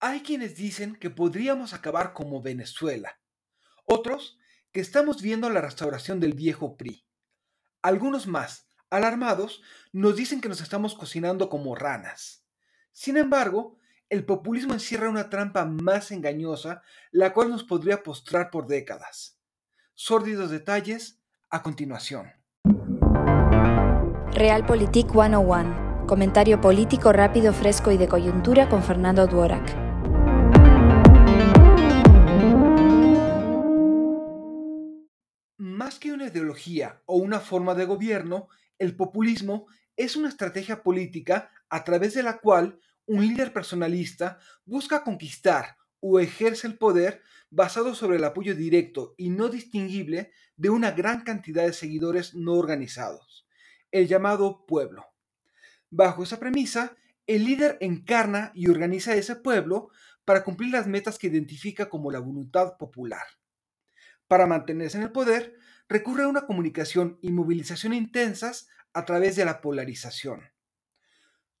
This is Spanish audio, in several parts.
Hay quienes dicen que podríamos acabar como Venezuela, otros que estamos viendo la restauración del viejo PRI. Algunos más, alarmados, nos dicen que nos estamos cocinando como ranas. Sin embargo, el populismo encierra una trampa más engañosa, la cual nos podría postrar por décadas. Sórdidos detalles a continuación. Realpolitik 101. Comentario político rápido, fresco y de coyuntura con Fernando Duorak. Más que una ideología o una forma de gobierno, el populismo es una estrategia política a través de la cual un líder personalista busca conquistar o ejerce el poder basado sobre el apoyo directo y no distinguible de una gran cantidad de seguidores no organizados, el llamado pueblo. Bajo esa premisa, el líder encarna y organiza ese pueblo para cumplir las metas que identifica como la voluntad popular. Para mantenerse en el poder, recurre a una comunicación y movilización intensas a través de la polarización.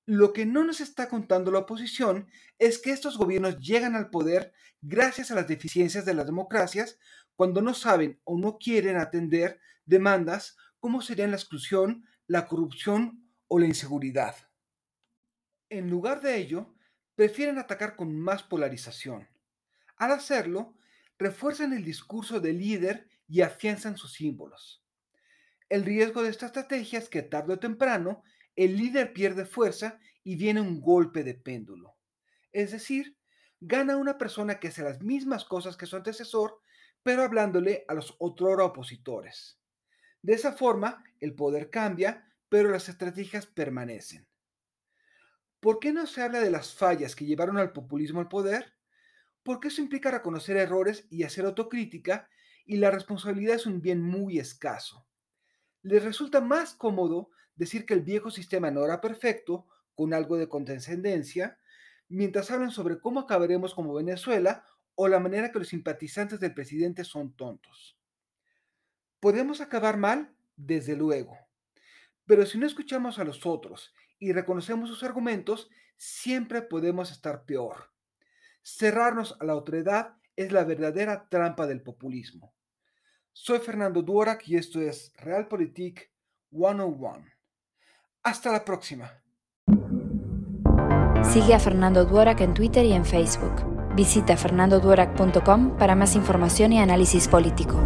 Lo que no nos está contando la oposición es que estos gobiernos llegan al poder gracias a las deficiencias de las democracias cuando no saben o no quieren atender demandas como serían la exclusión, la corrupción o la inseguridad. En lugar de ello, prefieren atacar con más polarización. Al hacerlo, refuerzan el discurso del líder y afianzan sus símbolos. El riesgo de esta estrategia es que tarde o temprano el líder pierde fuerza y viene un golpe de péndulo. Es decir, gana una persona que hace las mismas cosas que su antecesor, pero hablándole a los otrora opositores. De esa forma, el poder cambia, pero las estrategias permanecen. ¿Por qué no se habla de las fallas que llevaron al populismo al poder? Porque eso implica reconocer errores y hacer autocrítica, y la responsabilidad es un bien muy escaso. Les resulta más cómodo decir que el viejo sistema no era perfecto, con algo de condescendencia, mientras hablan sobre cómo acabaremos como Venezuela o la manera que los simpatizantes del presidente son tontos. ¿Podemos acabar mal? Desde luego. Pero si no escuchamos a los otros y reconocemos sus argumentos, siempre podemos estar peor. Cerrarnos a la otredad es la verdadera trampa del populismo. Soy Fernando Duorak y esto es Realpolitik 101. Hasta la próxima. Sigue a Fernando Duorak en Twitter y en Facebook. Visita fernandoduorak.com para más información y análisis político.